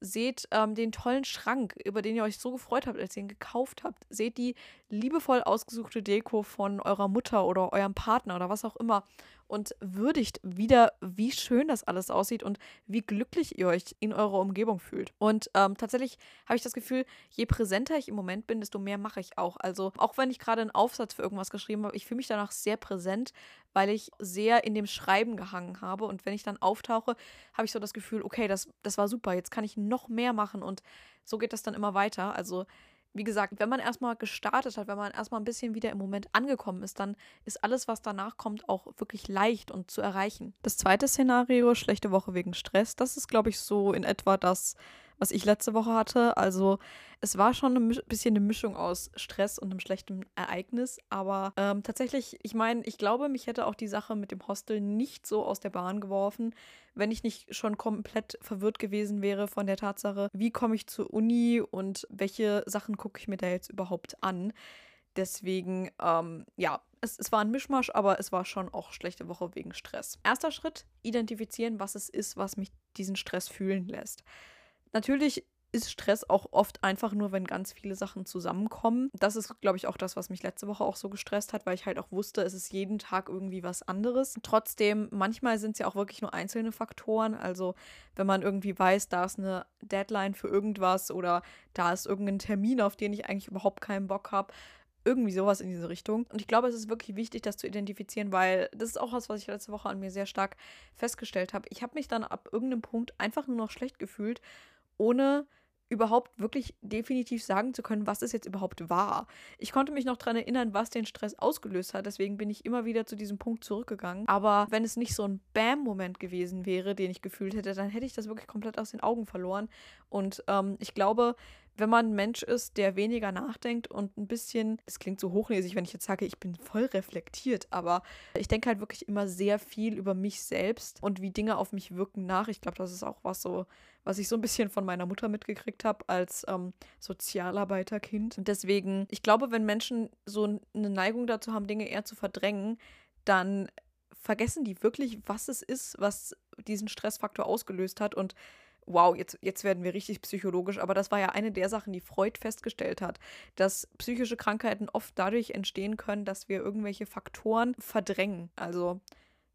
Seht ähm, den tollen Schrank, über den ihr euch so gefreut habt, als ihr ihn gekauft habt. Seht die liebevoll ausgesuchte Deko von eurer Mutter oder eurem Partner oder was auch immer und würdigt wieder, wie schön das alles aussieht und wie glücklich ihr euch in eurer Umgebung fühlt. Und ähm, tatsächlich habe ich das Gefühl, je präsenter ich im Moment bin, desto mehr mache ich auch. Also auch wenn ich gerade einen Aufsatz für irgendwas geschrieben habe, ich fühle mich danach sehr präsent, weil ich sehr in dem Schreiben gehangen habe. Und wenn ich dann auftauche, habe ich so das Gefühl, okay, das, das war super, jetzt kann ich noch mehr machen und so geht das dann immer weiter. Also wie gesagt, wenn man erstmal gestartet hat, wenn man erstmal ein bisschen wieder im Moment angekommen ist, dann ist alles, was danach kommt, auch wirklich leicht und zu erreichen. Das zweite Szenario, schlechte Woche wegen Stress, das ist, glaube ich, so in etwa das, was ich letzte Woche hatte. Also es war schon ein bisschen eine Mischung aus Stress und einem schlechten Ereignis. Aber ähm, tatsächlich, ich meine, ich glaube, mich hätte auch die Sache mit dem Hostel nicht so aus der Bahn geworfen, wenn ich nicht schon komplett verwirrt gewesen wäre von der Tatsache, wie komme ich zur Uni und welche Sachen gucke ich mir da jetzt überhaupt an. Deswegen, ähm, ja, es, es war ein Mischmasch, aber es war schon auch schlechte Woche wegen Stress. Erster Schritt, identifizieren, was es ist, was mich diesen Stress fühlen lässt. Natürlich ist Stress auch oft einfach nur, wenn ganz viele Sachen zusammenkommen. Das ist, glaube ich, auch das, was mich letzte Woche auch so gestresst hat, weil ich halt auch wusste, es ist jeden Tag irgendwie was anderes. Trotzdem, manchmal sind es ja auch wirklich nur einzelne Faktoren. Also, wenn man irgendwie weiß, da ist eine Deadline für irgendwas oder da ist irgendein Termin, auf den ich eigentlich überhaupt keinen Bock habe. Irgendwie sowas in diese Richtung. Und ich glaube, es ist wirklich wichtig, das zu identifizieren, weil das ist auch was, was ich letzte Woche an mir sehr stark festgestellt habe. Ich habe mich dann ab irgendeinem Punkt einfach nur noch schlecht gefühlt ohne überhaupt wirklich definitiv sagen zu können, was es jetzt überhaupt war. Ich konnte mich noch daran erinnern, was den Stress ausgelöst hat, deswegen bin ich immer wieder zu diesem Punkt zurückgegangen. Aber wenn es nicht so ein Bam-Moment gewesen wäre, den ich gefühlt hätte, dann hätte ich das wirklich komplett aus den Augen verloren. Und ähm, ich glaube, wenn man ein Mensch ist, der weniger nachdenkt und ein bisschen, es klingt so hochnäsig, wenn ich jetzt sage, ich bin voll reflektiert, aber ich denke halt wirklich immer sehr viel über mich selbst und wie Dinge auf mich wirken nach. Ich glaube, das ist auch was so, was ich so ein bisschen von meiner Mutter mitgekriegt habe als ähm, Sozialarbeiterkind. Und deswegen, ich glaube, wenn Menschen so eine Neigung dazu haben, Dinge eher zu verdrängen, dann vergessen die wirklich, was es ist, was diesen Stressfaktor ausgelöst hat und wow, jetzt, jetzt werden wir richtig psychologisch, aber das war ja eine der Sachen, die Freud festgestellt hat, dass psychische Krankheiten oft dadurch entstehen können, dass wir irgendwelche Faktoren verdrängen. Also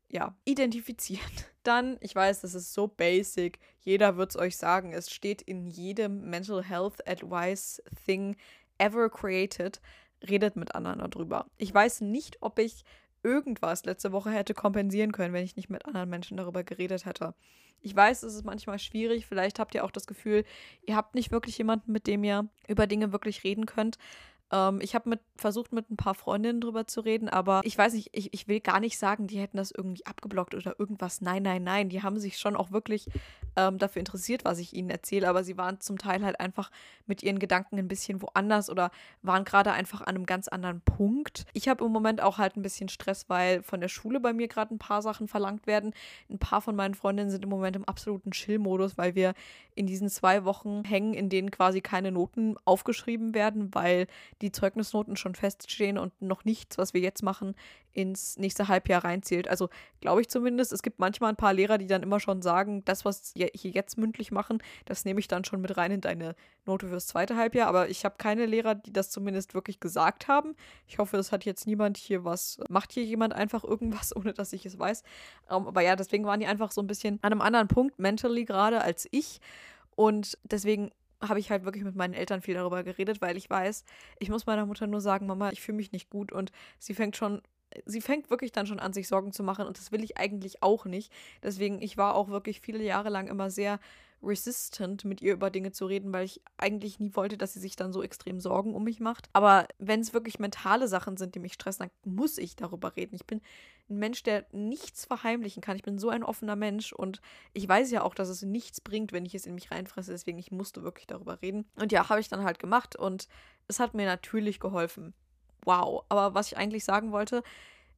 ja, identifizieren. Dann, ich weiß, das ist so basic, jeder wird es euch sagen, es steht in jedem Mental Health Advice Thing ever created, redet mit anderen darüber. Ich weiß nicht, ob ich irgendwas letzte Woche hätte kompensieren können, wenn ich nicht mit anderen Menschen darüber geredet hätte. Ich weiß, es ist manchmal schwierig. Vielleicht habt ihr auch das Gefühl, ihr habt nicht wirklich jemanden, mit dem ihr über Dinge wirklich reden könnt. Ähm, ich habe mit, versucht, mit ein paar Freundinnen drüber zu reden, aber ich weiß nicht, ich, ich will gar nicht sagen, die hätten das irgendwie abgeblockt oder irgendwas. Nein, nein, nein. Die haben sich schon auch wirklich ähm, dafür interessiert, was ich ihnen erzähle, aber sie waren zum Teil halt einfach mit ihren Gedanken ein bisschen woanders oder waren gerade einfach an einem ganz anderen Punkt. Ich habe im Moment auch halt ein bisschen Stress, weil von der Schule bei mir gerade ein paar Sachen verlangt werden. Ein paar von meinen Freundinnen sind im Moment im absoluten Chill-Modus, weil wir in diesen zwei Wochen hängen, in denen quasi keine Noten aufgeschrieben werden, weil die Zeugnisnoten schon feststehen und noch nichts, was wir jetzt machen, ins nächste Halbjahr reinzählt. Also glaube ich zumindest. Es gibt manchmal ein paar Lehrer, die dann immer schon sagen, das, was wir hier jetzt mündlich machen, das nehme ich dann schon mit rein in deine Note fürs zweite Halbjahr. Aber ich habe keine Lehrer, die das zumindest wirklich gesagt haben. Ich hoffe, es hat jetzt niemand hier was, macht hier jemand einfach irgendwas, ohne dass ich es weiß. Ähm, aber ja, deswegen waren die einfach so ein bisschen an einem anderen Punkt mentally gerade als ich. Und deswegen habe ich halt wirklich mit meinen Eltern viel darüber geredet, weil ich weiß, ich muss meiner Mutter nur sagen, Mama, ich fühle mich nicht gut und sie fängt schon sie fängt wirklich dann schon an, sich Sorgen zu machen und das will ich eigentlich auch nicht. Deswegen, ich war auch wirklich viele Jahre lang immer sehr resistant, mit ihr über Dinge zu reden, weil ich eigentlich nie wollte, dass sie sich dann so extrem Sorgen um mich macht. Aber wenn es wirklich mentale Sachen sind, die mich stressen, dann muss ich darüber reden. Ich bin ein Mensch, der nichts verheimlichen kann. Ich bin so ein offener Mensch und ich weiß ja auch, dass es nichts bringt, wenn ich es in mich reinfresse. Deswegen, ich musste wirklich darüber reden. Und ja, habe ich dann halt gemacht und es hat mir natürlich geholfen. Wow. Aber was ich eigentlich sagen wollte,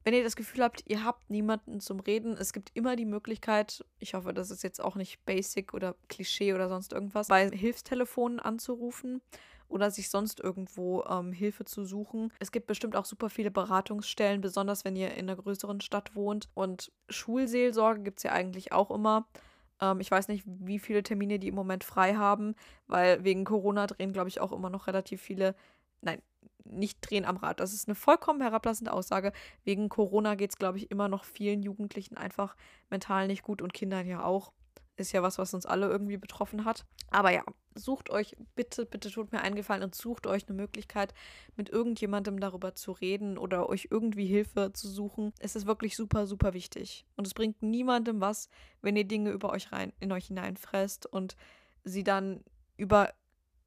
wenn ihr das Gefühl habt, ihr habt niemanden zum Reden, es gibt immer die Möglichkeit, ich hoffe, das ist jetzt auch nicht basic oder Klischee oder sonst irgendwas, bei Hilfstelefonen anzurufen oder sich sonst irgendwo ähm, Hilfe zu suchen. Es gibt bestimmt auch super viele Beratungsstellen, besonders wenn ihr in einer größeren Stadt wohnt. Und Schulseelsorge gibt es ja eigentlich auch immer. Ähm, ich weiß nicht, wie viele Termine die im Moment frei haben, weil wegen Corona drehen, glaube ich, auch immer noch relativ viele nein, nicht drehen am Rad. Das ist eine vollkommen herablassende Aussage. Wegen Corona geht es, glaube ich, immer noch vielen Jugendlichen einfach mental nicht gut und Kindern ja auch. Ist ja was, was uns alle irgendwie betroffen hat. Aber ja, sucht euch, bitte, bitte tut mir eingefallen und sucht euch eine Möglichkeit, mit irgendjemandem darüber zu reden oder euch irgendwie Hilfe zu suchen. Es ist wirklich super, super wichtig. Und es bringt niemandem was, wenn ihr Dinge über euch rein, in euch hineinfresst und sie dann über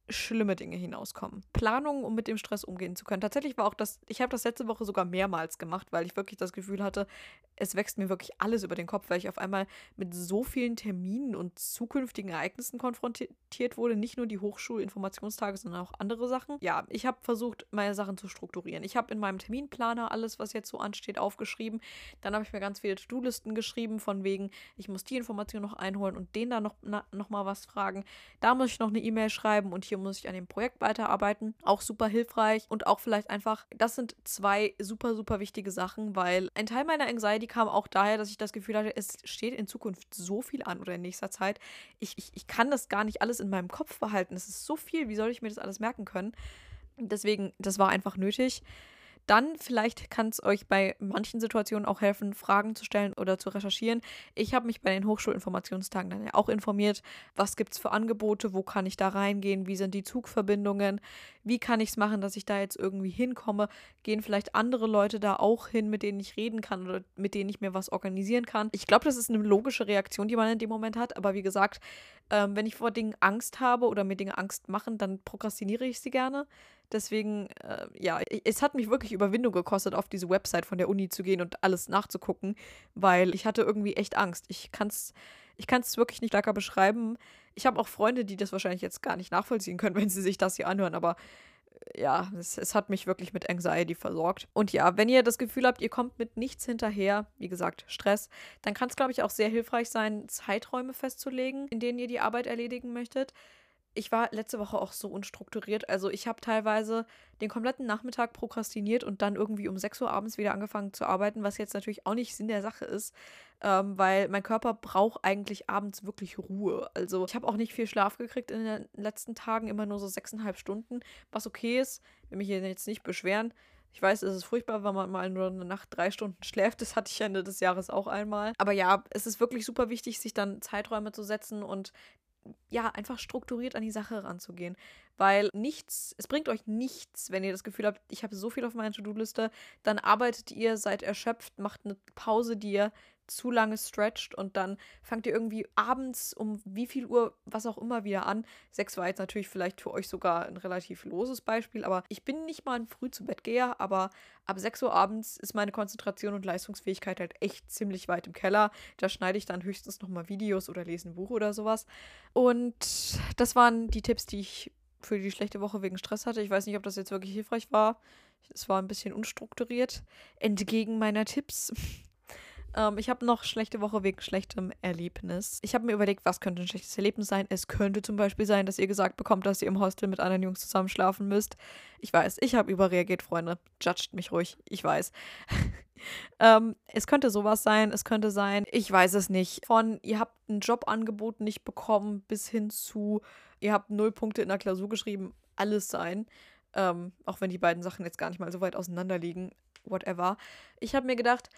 schlimme Dinge hinauskommen. Planungen, um mit dem Stress umgehen zu können. Tatsächlich war auch das, ich habe das letzte Woche sogar mehrmals gemacht, weil ich wirklich das Gefühl hatte, es wächst mir wirklich alles über den Kopf, weil ich auf einmal mit so vielen Terminen und zukünftigen Ereignissen konfrontiert wurde. Nicht nur die Hochschulinformationstage, sondern auch andere Sachen. Ja, ich habe versucht, meine Sachen zu strukturieren. Ich habe in meinem Terminplaner alles, was jetzt so ansteht, aufgeschrieben. Dann habe ich mir ganz viele To-Do-Listen geschrieben, von wegen, ich muss die Information noch einholen und den dann noch, noch mal was fragen. Da muss ich noch eine E-Mail schreiben und hier muss ich an dem Projekt weiterarbeiten. Auch super hilfreich und auch vielleicht einfach, das sind zwei super, super wichtige Sachen, weil ein Teil meiner Anxiety kam auch daher, dass ich das Gefühl hatte, es steht in Zukunft so viel an oder in nächster Zeit. Ich, ich, ich kann das gar nicht alles in meinem Kopf behalten. Es ist so viel, wie soll ich mir das alles merken können? Deswegen, das war einfach nötig. Dann vielleicht kann es euch bei manchen Situationen auch helfen, Fragen zu stellen oder zu recherchieren. Ich habe mich bei den Hochschulinformationstagen dann ja auch informiert, was gibt es für Angebote, wo kann ich da reingehen, wie sind die Zugverbindungen, wie kann ich es machen, dass ich da jetzt irgendwie hinkomme, gehen vielleicht andere Leute da auch hin, mit denen ich reden kann oder mit denen ich mir was organisieren kann. Ich glaube, das ist eine logische Reaktion, die man in dem Moment hat, aber wie gesagt, ähm, wenn ich vor Dingen Angst habe oder mir Dinge Angst machen, dann prokrastiniere ich sie gerne. Deswegen, äh, ja, es hat mich wirklich Überwindung gekostet, auf diese Website von der Uni zu gehen und alles nachzugucken, weil ich hatte irgendwie echt Angst. Ich kann es ich kann's wirklich nicht stärker beschreiben. Ich habe auch Freunde, die das wahrscheinlich jetzt gar nicht nachvollziehen können, wenn sie sich das hier anhören, aber äh, ja, es, es, hat mich wirklich mit Anxiety versorgt. Und ja, wenn ihr das Gefühl habt, ihr kommt mit nichts hinterher, wie gesagt, Stress, dann kann es, glaube ich, auch sehr hilfreich sein, Zeiträume festzulegen, in denen ihr die Arbeit erledigen möchtet ich war letzte Woche auch so unstrukturiert. Also ich habe teilweise den kompletten Nachmittag prokrastiniert und dann irgendwie um 6 Uhr abends wieder angefangen zu arbeiten, was jetzt natürlich auch nicht Sinn der Sache ist, ähm, weil mein Körper braucht eigentlich abends wirklich Ruhe. Also ich habe auch nicht viel Schlaf gekriegt in den letzten Tagen, immer nur so sechseinhalb Stunden, was okay ist. Will mich hier jetzt nicht beschweren. Ich weiß, es ist furchtbar, wenn man mal nur eine Nacht drei Stunden schläft. Das hatte ich Ende des Jahres auch einmal. Aber ja, es ist wirklich super wichtig, sich dann Zeiträume zu setzen und ja, einfach strukturiert an die Sache ranzugehen. Weil nichts, es bringt euch nichts, wenn ihr das Gefühl habt, ich habe so viel auf meiner To-Do-Liste, dann arbeitet ihr, seid erschöpft, macht eine Pause, die ihr zu lange stretcht und dann fangt ihr irgendwie abends um wie viel Uhr, was auch immer wieder an. Sechs war jetzt natürlich vielleicht für euch sogar ein relativ loses Beispiel, aber ich bin nicht mal ein früh zu Bett geher, aber ab 6 Uhr abends ist meine Konzentration und Leistungsfähigkeit halt echt ziemlich weit im Keller. Da schneide ich dann höchstens nochmal Videos oder lese ein Buch oder sowas. Und das waren die Tipps, die ich für die schlechte Woche wegen Stress hatte. Ich weiß nicht, ob das jetzt wirklich hilfreich war. Es war ein bisschen unstrukturiert. Entgegen meiner Tipps. Ähm, ich habe noch schlechte Woche wegen schlechtem Erlebnis. Ich habe mir überlegt, was könnte ein schlechtes Erlebnis sein. Es könnte zum Beispiel sein, dass ihr gesagt bekommt, dass ihr im Hostel mit anderen Jungs zusammen schlafen müsst. Ich weiß, ich habe überreagiert, Freunde. Judgt mich ruhig. Ich weiß. ähm, es könnte sowas sein. Es könnte sein, ich weiß es nicht. Von ihr habt ein Jobangebot nicht bekommen bis hin zu, ihr habt null Punkte in der Klausur geschrieben. Alles sein. Ähm, auch wenn die beiden Sachen jetzt gar nicht mal so weit auseinander liegen. Whatever. Ich habe mir gedacht,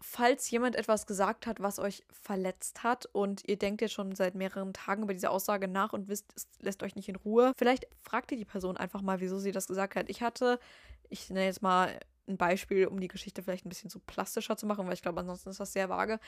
falls jemand etwas gesagt hat, was euch verletzt hat und ihr denkt jetzt schon seit mehreren Tagen über diese Aussage nach und wisst, es lässt euch nicht in Ruhe, vielleicht fragt ihr die Person einfach mal, wieso sie das gesagt hat. Ich hatte, ich nenne jetzt mal ein Beispiel, um die Geschichte vielleicht ein bisschen so plastischer zu machen, weil ich glaube, ansonsten ist das sehr vage.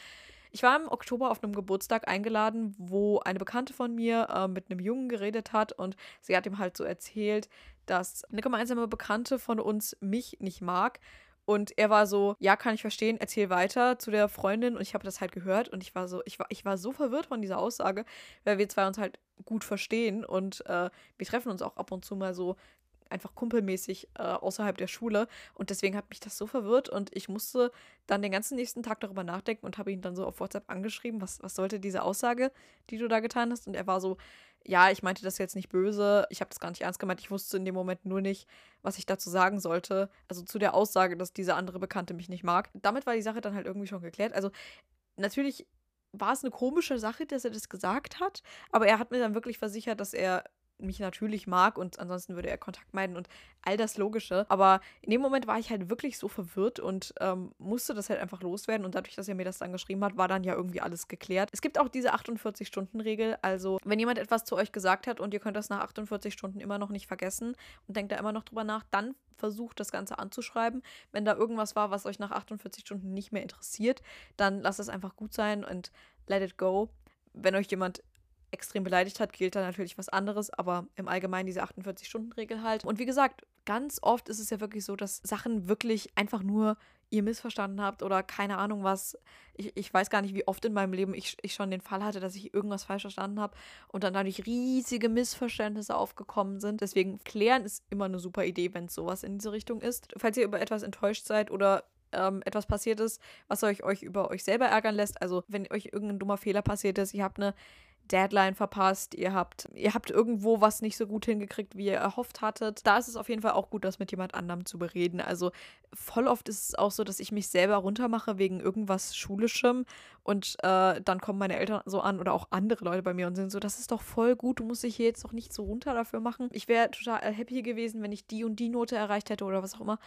Ich war im Oktober auf einem Geburtstag eingeladen, wo eine Bekannte von mir äh, mit einem Jungen geredet hat und sie hat ihm halt so erzählt, dass eine gemeinsame Bekannte von uns mich nicht mag und er war so, ja, kann ich verstehen, erzähl weiter zu der Freundin. Und ich habe das halt gehört und ich war so, ich war, ich war so verwirrt von dieser Aussage, weil wir zwei uns halt gut verstehen und äh, wir treffen uns auch ab und zu mal so einfach kumpelmäßig äh, außerhalb der Schule. Und deswegen hat mich das so verwirrt und ich musste dann den ganzen nächsten Tag darüber nachdenken und habe ihn dann so auf WhatsApp angeschrieben, was, was sollte diese Aussage, die du da getan hast? Und er war so, ja, ich meinte das jetzt nicht böse, ich habe das gar nicht ernst gemeint, ich wusste in dem Moment nur nicht, was ich dazu sagen sollte. Also zu der Aussage, dass diese andere Bekannte mich nicht mag. Damit war die Sache dann halt irgendwie schon geklärt. Also natürlich war es eine komische Sache, dass er das gesagt hat, aber er hat mir dann wirklich versichert, dass er mich natürlich mag und ansonsten würde er Kontakt meiden und all das Logische. Aber in dem Moment war ich halt wirklich so verwirrt und ähm, musste das halt einfach loswerden. Und dadurch, dass er mir das dann geschrieben hat, war dann ja irgendwie alles geklärt. Es gibt auch diese 48-Stunden-Regel. Also, wenn jemand etwas zu euch gesagt hat und ihr könnt das nach 48 Stunden immer noch nicht vergessen und denkt da immer noch drüber nach, dann versucht das Ganze anzuschreiben. Wenn da irgendwas war, was euch nach 48 Stunden nicht mehr interessiert, dann lasst es einfach gut sein und let it go. Wenn euch jemand extrem beleidigt hat, gilt da natürlich was anderes, aber im Allgemeinen diese 48-Stunden-Regel halt. Und wie gesagt, ganz oft ist es ja wirklich so, dass Sachen wirklich einfach nur ihr missverstanden habt oder keine Ahnung was. Ich, ich weiß gar nicht, wie oft in meinem Leben ich, ich schon den Fall hatte, dass ich irgendwas falsch verstanden habe und dann dadurch riesige Missverständnisse aufgekommen sind. Deswegen klären ist immer eine super Idee, wenn es sowas in diese Richtung ist. Falls ihr über etwas enttäuscht seid oder ähm, etwas passiert ist, was euch, euch über euch selber ärgern lässt, also wenn euch irgendein dummer Fehler passiert ist, ihr habt eine Deadline verpasst, ihr habt, ihr habt irgendwo was nicht so gut hingekriegt, wie ihr erhofft hattet. Da ist es auf jeden Fall auch gut, das mit jemand anderem zu bereden. Also voll oft ist es auch so, dass ich mich selber runtermache wegen irgendwas Schulischem und äh, dann kommen meine Eltern so an oder auch andere Leute bei mir und sind so, das ist doch voll gut, du musst dich hier jetzt doch nicht so runter dafür machen. Ich wäre total happy gewesen, wenn ich die und die Note erreicht hätte oder was auch immer.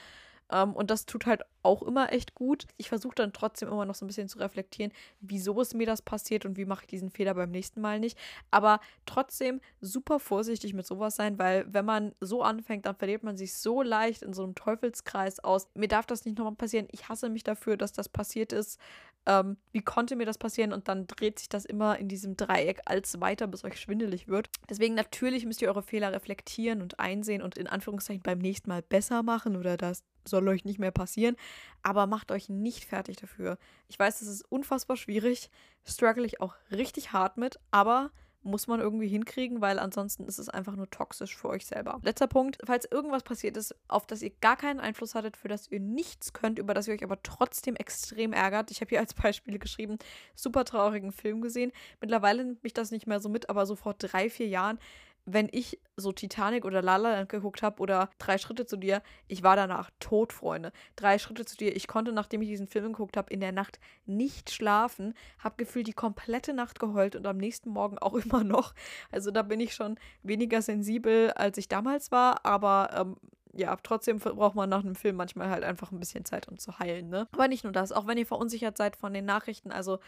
Ähm, und das tut halt auch immer echt gut. Ich versuche dann trotzdem immer noch so ein bisschen zu reflektieren, wieso ist mir das passiert und wie mache ich diesen Fehler beim nächsten Mal nicht. Aber trotzdem super vorsichtig mit sowas sein, weil wenn man so anfängt, dann verliert man sich so leicht in so einem Teufelskreis aus. Mir darf das nicht nochmal passieren. Ich hasse mich dafür, dass das passiert ist. Ähm, wie konnte mir das passieren? Und dann dreht sich das immer in diesem Dreieck als weiter, bis euch schwindelig wird. Deswegen natürlich müsst ihr eure Fehler reflektieren und einsehen und in Anführungszeichen beim nächsten Mal besser machen oder das soll euch nicht mehr passieren. Aber macht euch nicht fertig dafür. Ich weiß, das ist unfassbar schwierig, struggle ich auch richtig hart mit, aber muss man irgendwie hinkriegen, weil ansonsten ist es einfach nur toxisch für euch selber. Letzter Punkt, falls irgendwas passiert ist, auf das ihr gar keinen Einfluss hattet, für das ihr nichts könnt, über das ihr euch aber trotzdem extrem ärgert. Ich habe hier als Beispiel geschrieben, super traurigen Film gesehen. Mittlerweile nimmt mich das nicht mehr so mit, aber so vor drei, vier Jahren wenn ich so Titanic oder La La Land geguckt habe oder Drei Schritte zu dir, ich war danach tot, Freunde. Drei Schritte zu dir, ich konnte, nachdem ich diesen Film geguckt habe, in der Nacht nicht schlafen, habe gefühlt die komplette Nacht geheult und am nächsten Morgen auch immer noch. Also da bin ich schon weniger sensibel, als ich damals war, aber ähm, ja, trotzdem braucht man nach einem Film manchmal halt einfach ein bisschen Zeit, um zu heilen, ne? Aber nicht nur das, auch wenn ihr verunsichert seid von den Nachrichten, also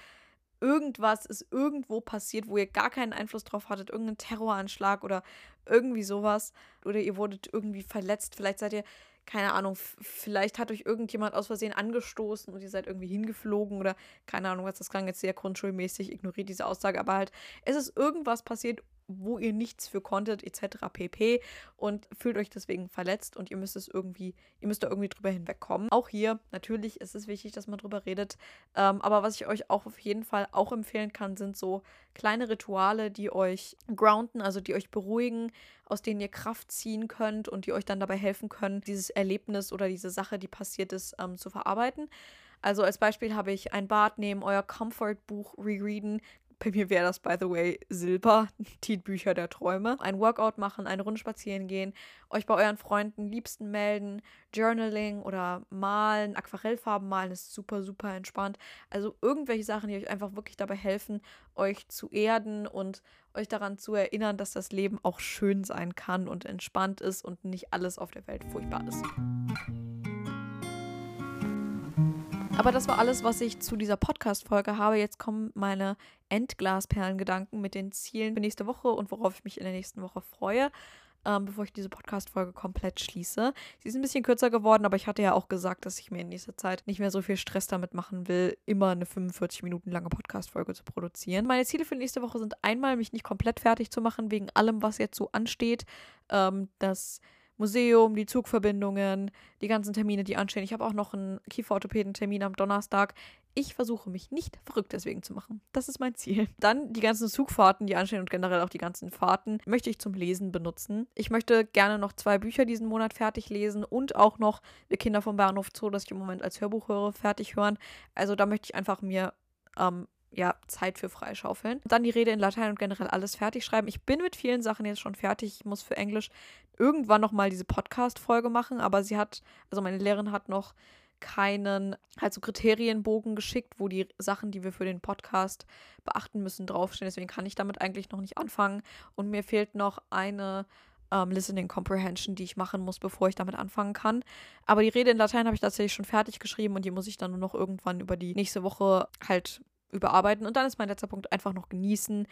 irgendwas ist irgendwo passiert, wo ihr gar keinen Einfluss drauf hattet, irgendein Terroranschlag oder irgendwie sowas. Oder ihr wurdet irgendwie verletzt. Vielleicht seid ihr, keine Ahnung, vielleicht hat euch irgendjemand aus Versehen angestoßen und ihr seid irgendwie hingeflogen oder keine Ahnung, was das klang jetzt sehr grundschulmäßig, ignoriert diese Aussage, aber halt, es ist irgendwas passiert wo ihr nichts für konntet, etc. pp. Und fühlt euch deswegen verletzt und ihr müsst es irgendwie, ihr müsst da irgendwie drüber hinwegkommen. Auch hier, natürlich ist es wichtig, dass man drüber redet. Ähm, aber was ich euch auch auf jeden Fall auch empfehlen kann, sind so kleine Rituale, die euch grounden, also die euch beruhigen, aus denen ihr Kraft ziehen könnt und die euch dann dabei helfen können, dieses Erlebnis oder diese Sache, die passiert ist, ähm, zu verarbeiten. Also als Beispiel habe ich ein Bad nehmen, euer Comfort-Buch rereaden, bei mir wäre das, by the way, Silber, die Bücher der Träume. Ein Workout machen, eine Runde spazieren gehen, euch bei euren Freunden, Liebsten melden, Journaling oder malen, Aquarellfarben malen ist super, super entspannt. Also irgendwelche Sachen, die euch einfach wirklich dabei helfen, euch zu erden und euch daran zu erinnern, dass das Leben auch schön sein kann und entspannt ist und nicht alles auf der Welt furchtbar ist. Aber das war alles, was ich zu dieser Podcast-Folge habe. Jetzt kommen meine Endglasperlengedanken mit den Zielen für nächste Woche und worauf ich mich in der nächsten Woche freue, ähm, bevor ich diese Podcast-Folge komplett schließe. Sie ist ein bisschen kürzer geworden, aber ich hatte ja auch gesagt, dass ich mir in nächster Zeit nicht mehr so viel Stress damit machen will, immer eine 45 Minuten lange Podcast-Folge zu produzieren. Meine Ziele für nächste Woche sind einmal, mich nicht komplett fertig zu machen wegen allem, was jetzt so ansteht. Ähm, das Museum, die Zugverbindungen, die ganzen Termine, die anstehen. Ich habe auch noch einen Kieferorthopäden-Termin am Donnerstag. Ich versuche mich nicht verrückt deswegen zu machen. Das ist mein Ziel. Dann die ganzen Zugfahrten, die anstehen und generell auch die ganzen Fahrten möchte ich zum Lesen benutzen. Ich möchte gerne noch zwei Bücher diesen Monat fertig lesen und auch noch Wir Kinder vom Bahnhof Zoo, das ich im Moment als Hörbuch höre, fertig hören. Also da möchte ich einfach mir ähm, ja, Zeit für freischaufeln. Dann die Rede in Latein und generell alles fertig schreiben. Ich bin mit vielen Sachen jetzt schon fertig. Ich muss für Englisch irgendwann nochmal diese Podcast-Folge machen, aber sie hat, also meine Lehrerin hat noch keinen halt so Kriterienbogen geschickt, wo die Sachen, die wir für den Podcast beachten müssen, draufstehen. Deswegen kann ich damit eigentlich noch nicht anfangen. Und mir fehlt noch eine ähm, Listening Comprehension, die ich machen muss, bevor ich damit anfangen kann. Aber die Rede in Latein habe ich tatsächlich schon fertig geschrieben und die muss ich dann nur noch irgendwann über die nächste Woche halt überarbeiten. Und dann ist mein letzter Punkt einfach noch genießen.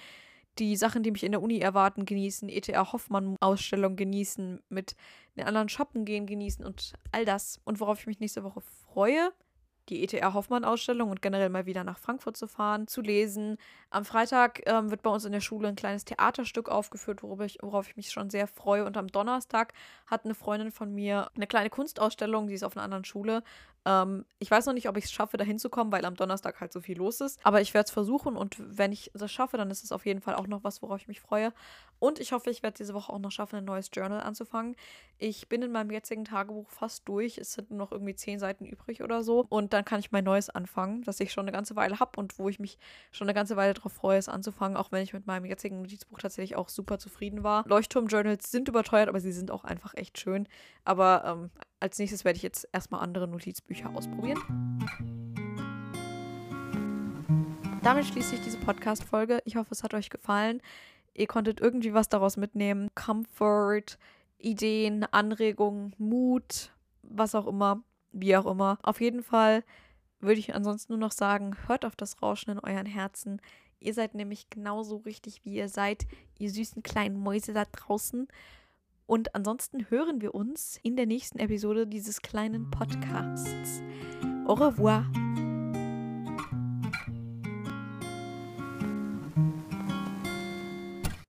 Die Sachen, die mich in der Uni erwarten, genießen, ETH Hoffmann-Ausstellung genießen, mit den anderen shoppen gehen, genießen und all das. Und worauf ich mich nächste Woche freue, die ETR Hoffmann-Ausstellung und generell mal wieder nach Frankfurt zu fahren, zu lesen. Am Freitag ähm, wird bei uns in der Schule ein kleines Theaterstück aufgeführt, worauf ich, worauf ich mich schon sehr freue. Und am Donnerstag hat eine Freundin von mir eine kleine Kunstausstellung, die ist auf einer anderen Schule. Ähm, ich weiß noch nicht, ob ich es schaffe, da hinzukommen, weil am Donnerstag halt so viel los ist. Aber ich werde es versuchen und wenn ich das schaffe, dann ist es auf jeden Fall auch noch was, worauf ich mich freue. Und ich hoffe, ich werde diese Woche auch noch schaffen, ein neues Journal anzufangen. Ich bin in meinem jetzigen Tagebuch fast durch. Es sind nur noch irgendwie zehn Seiten übrig oder so. Und dann kann ich mein neues anfangen, das ich schon eine ganze Weile habe und wo ich mich schon eine ganze Weile darauf freue, es anzufangen, auch wenn ich mit meinem jetzigen Notizbuch tatsächlich auch super zufrieden war. Leuchtturm-Journals sind überteuert, aber sie sind auch einfach echt schön. Aber ähm, als nächstes werde ich jetzt erstmal andere Notizbücher ausprobieren. Damit schließe ich diese Podcast-Folge. Ich hoffe, es hat euch gefallen. Ihr konntet irgendwie was daraus mitnehmen. Comfort, Ideen, Anregungen, Mut, was auch immer, wie auch immer. Auf jeden Fall würde ich ansonsten nur noch sagen, hört auf das Rauschen in euren Herzen. Ihr seid nämlich genauso richtig, wie ihr seid, ihr süßen kleinen Mäuse da draußen. Und ansonsten hören wir uns in der nächsten Episode dieses kleinen Podcasts. Au revoir.